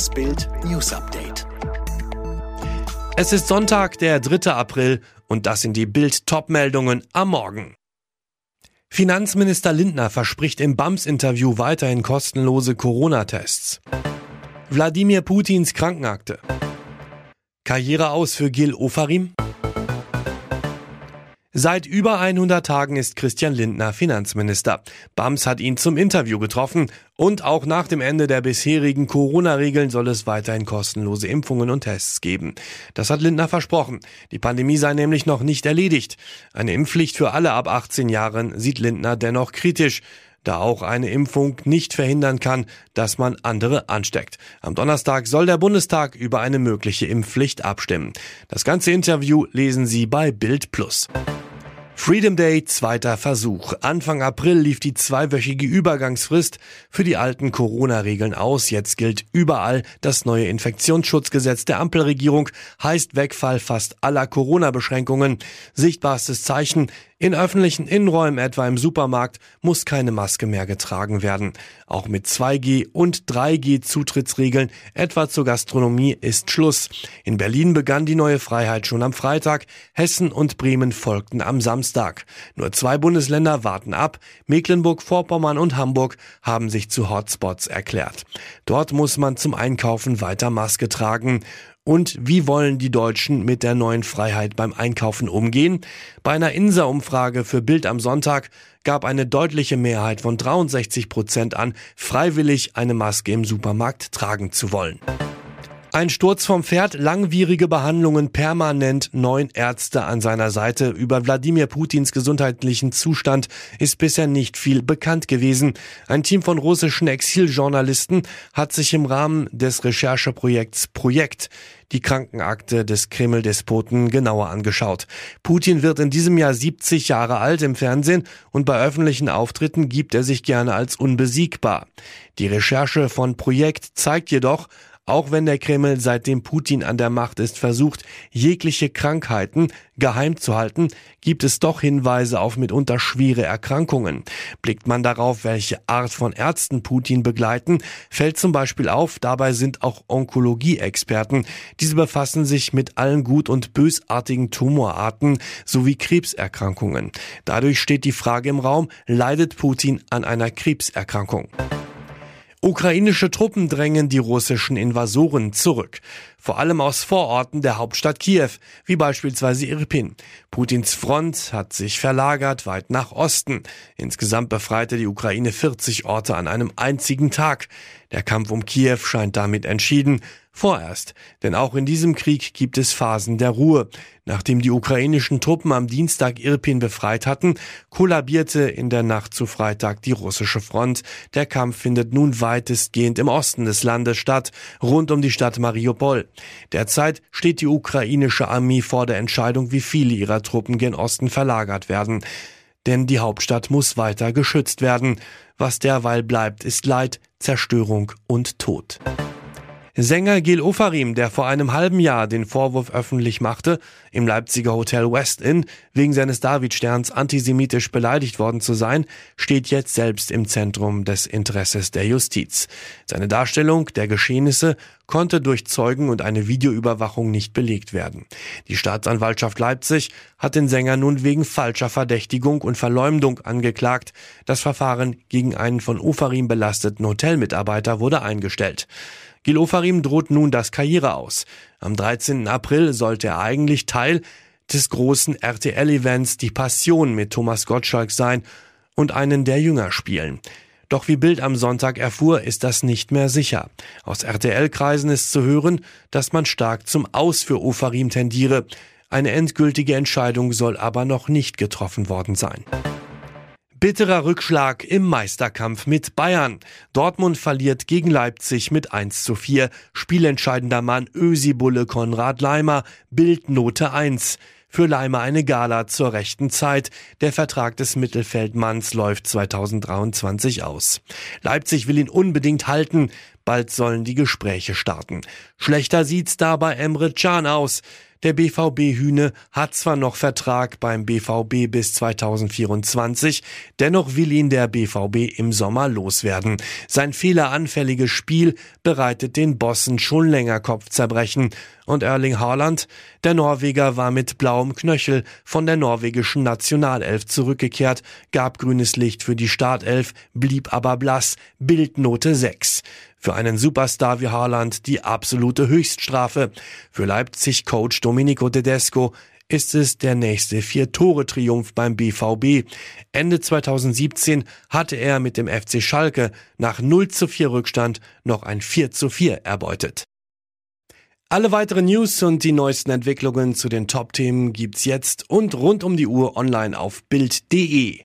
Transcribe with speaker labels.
Speaker 1: Das Bild News Update.
Speaker 2: Es ist Sonntag, der 3. April und das sind die Bild Topmeldungen am Morgen. Finanzminister Lindner verspricht im BAMS-Interview weiterhin kostenlose Corona-Tests. Wladimir Putins Krankenakte. Karriere aus für Gil Ofarim. Seit über 100 Tagen ist Christian Lindner Finanzminister. BAMS hat ihn zum Interview getroffen und auch nach dem Ende der bisherigen Corona-Regeln soll es weiterhin kostenlose Impfungen und Tests geben. Das hat Lindner versprochen. Die Pandemie sei nämlich noch nicht erledigt. Eine Impfpflicht für alle ab 18 Jahren sieht Lindner dennoch kritisch da auch eine Impfung nicht verhindern kann, dass man andere ansteckt. Am Donnerstag soll der Bundestag über eine mögliche Impfpflicht abstimmen. Das ganze Interview lesen Sie bei Bild Plus. Freedom Day, zweiter Versuch. Anfang April lief die zweiwöchige Übergangsfrist für die alten Corona-Regeln aus. Jetzt gilt überall das neue Infektionsschutzgesetz der Ampelregierung, heißt Wegfall fast aller Corona-Beschränkungen. Sichtbarstes Zeichen, in öffentlichen Innenräumen, etwa im Supermarkt, muss keine Maske mehr getragen werden. Auch mit 2G und 3G Zutrittsregeln, etwa zur Gastronomie, ist Schluss. In Berlin begann die neue Freiheit schon am Freitag. Hessen und Bremen folgten am Samstag. Nur zwei Bundesländer warten ab. Mecklenburg-Vorpommern und Hamburg haben sich zu Hotspots erklärt. Dort muss man zum Einkaufen weiter Maske tragen. Und wie wollen die Deutschen mit der neuen Freiheit beim Einkaufen umgehen? Bei einer Insa-Umfrage für Bild am Sonntag gab eine deutliche Mehrheit von 63 Prozent an, freiwillig eine Maske im Supermarkt tragen zu wollen. Ein Sturz vom Pferd, langwierige Behandlungen, permanent neun Ärzte an seiner Seite. Über Wladimir Putins gesundheitlichen Zustand ist bisher nicht viel bekannt gewesen. Ein Team von russischen Exiljournalisten hat sich im Rahmen des Rechercheprojekts Projekt die Krankenakte des Kreml-Despoten genauer angeschaut. Putin wird in diesem Jahr 70 Jahre alt im Fernsehen und bei öffentlichen Auftritten gibt er sich gerne als unbesiegbar. Die Recherche von Projekt zeigt jedoch, auch wenn der Kreml seitdem Putin an der Macht ist versucht, jegliche Krankheiten geheim zu halten, gibt es doch Hinweise auf mitunter schwere Erkrankungen. Blickt man darauf, welche Art von Ärzten Putin begleiten, fällt zum Beispiel auf, dabei sind auch Onkologie-Experten. Diese befassen sich mit allen gut und bösartigen Tumorarten sowie Krebserkrankungen. Dadurch steht die Frage im Raum, leidet Putin an einer Krebserkrankung? Ukrainische Truppen drängen die russischen Invasoren zurück, vor allem aus Vororten der Hauptstadt Kiew, wie beispielsweise Irpin. Putins Front hat sich verlagert weit nach Osten. Insgesamt befreite die Ukraine 40 Orte an einem einzigen Tag. Der Kampf um Kiew scheint damit entschieden. Vorerst, denn auch in diesem Krieg gibt es Phasen der Ruhe. Nachdem die ukrainischen Truppen am Dienstag Irpin befreit hatten, kollabierte in der Nacht zu Freitag die russische Front. Der Kampf findet nun weitestgehend im Osten des Landes statt, rund um die Stadt Mariupol. Derzeit steht die ukrainische Armee vor der Entscheidung, wie viele ihrer Truppen gen Osten verlagert werden. Denn die Hauptstadt muss weiter geschützt werden. Was derweil bleibt, ist Leid, Zerstörung und Tod. Sänger Gil Ofarim, der vor einem halben Jahr den Vorwurf öffentlich machte, im Leipziger Hotel West Inn wegen seines Davidsterns antisemitisch beleidigt worden zu sein, steht jetzt selbst im Zentrum des Interesses der Justiz. Seine Darstellung der Geschehnisse konnte durch Zeugen und eine Videoüberwachung nicht belegt werden. Die Staatsanwaltschaft Leipzig hat den Sänger nun wegen falscher Verdächtigung und Verleumdung angeklagt. Das Verfahren gegen einen von Ofarim belasteten Hotelmitarbeiter wurde eingestellt. Gil Ofarim droht nun das Karriere aus. Am 13. April sollte er eigentlich Teil des großen RTL-Events Die Passion mit Thomas Gottschalk sein und einen der Jünger spielen. Doch wie Bild am Sonntag erfuhr, ist das nicht mehr sicher. Aus RTL-Kreisen ist zu hören, dass man stark zum Aus für Ofarim tendiere. Eine endgültige Entscheidung soll aber noch nicht getroffen worden sein. Bitterer Rückschlag im Meisterkampf mit Bayern. Dortmund verliert gegen Leipzig mit 1 zu 4. Spielentscheidender Mann Ösi-Bulle Konrad Leimer, Bildnote 1. Für Leimer eine Gala zur rechten Zeit. Der Vertrag des Mittelfeldmanns läuft 2023 aus. Leipzig will ihn unbedingt halten. Bald sollen die Gespräche starten. Schlechter sieht's da bei Emre Can aus. Der BVB Hühne hat zwar noch Vertrag beim BVB bis 2024, dennoch will ihn der BVB im Sommer loswerden. Sein fehleranfälliges Spiel bereitet den Bossen schon länger Kopfzerbrechen. Und Erling Haaland, der Norweger war mit blauem Knöchel von der norwegischen Nationalelf zurückgekehrt, gab grünes Licht für die Startelf, blieb aber blass, Bildnote 6. Für einen Superstar wie Haaland die absolute Höchststrafe. Für Leipzig-Coach Domenico Tedesco ist es der nächste Vier-Tore-Triumph beim BVB. Ende 2017 hatte er mit dem FC Schalke nach 0 zu 4 Rückstand noch ein 4 zu 4 erbeutet. Alle weiteren News und die neuesten Entwicklungen zu den Top-Themen gibt's jetzt und rund um die Uhr online auf Bild.de.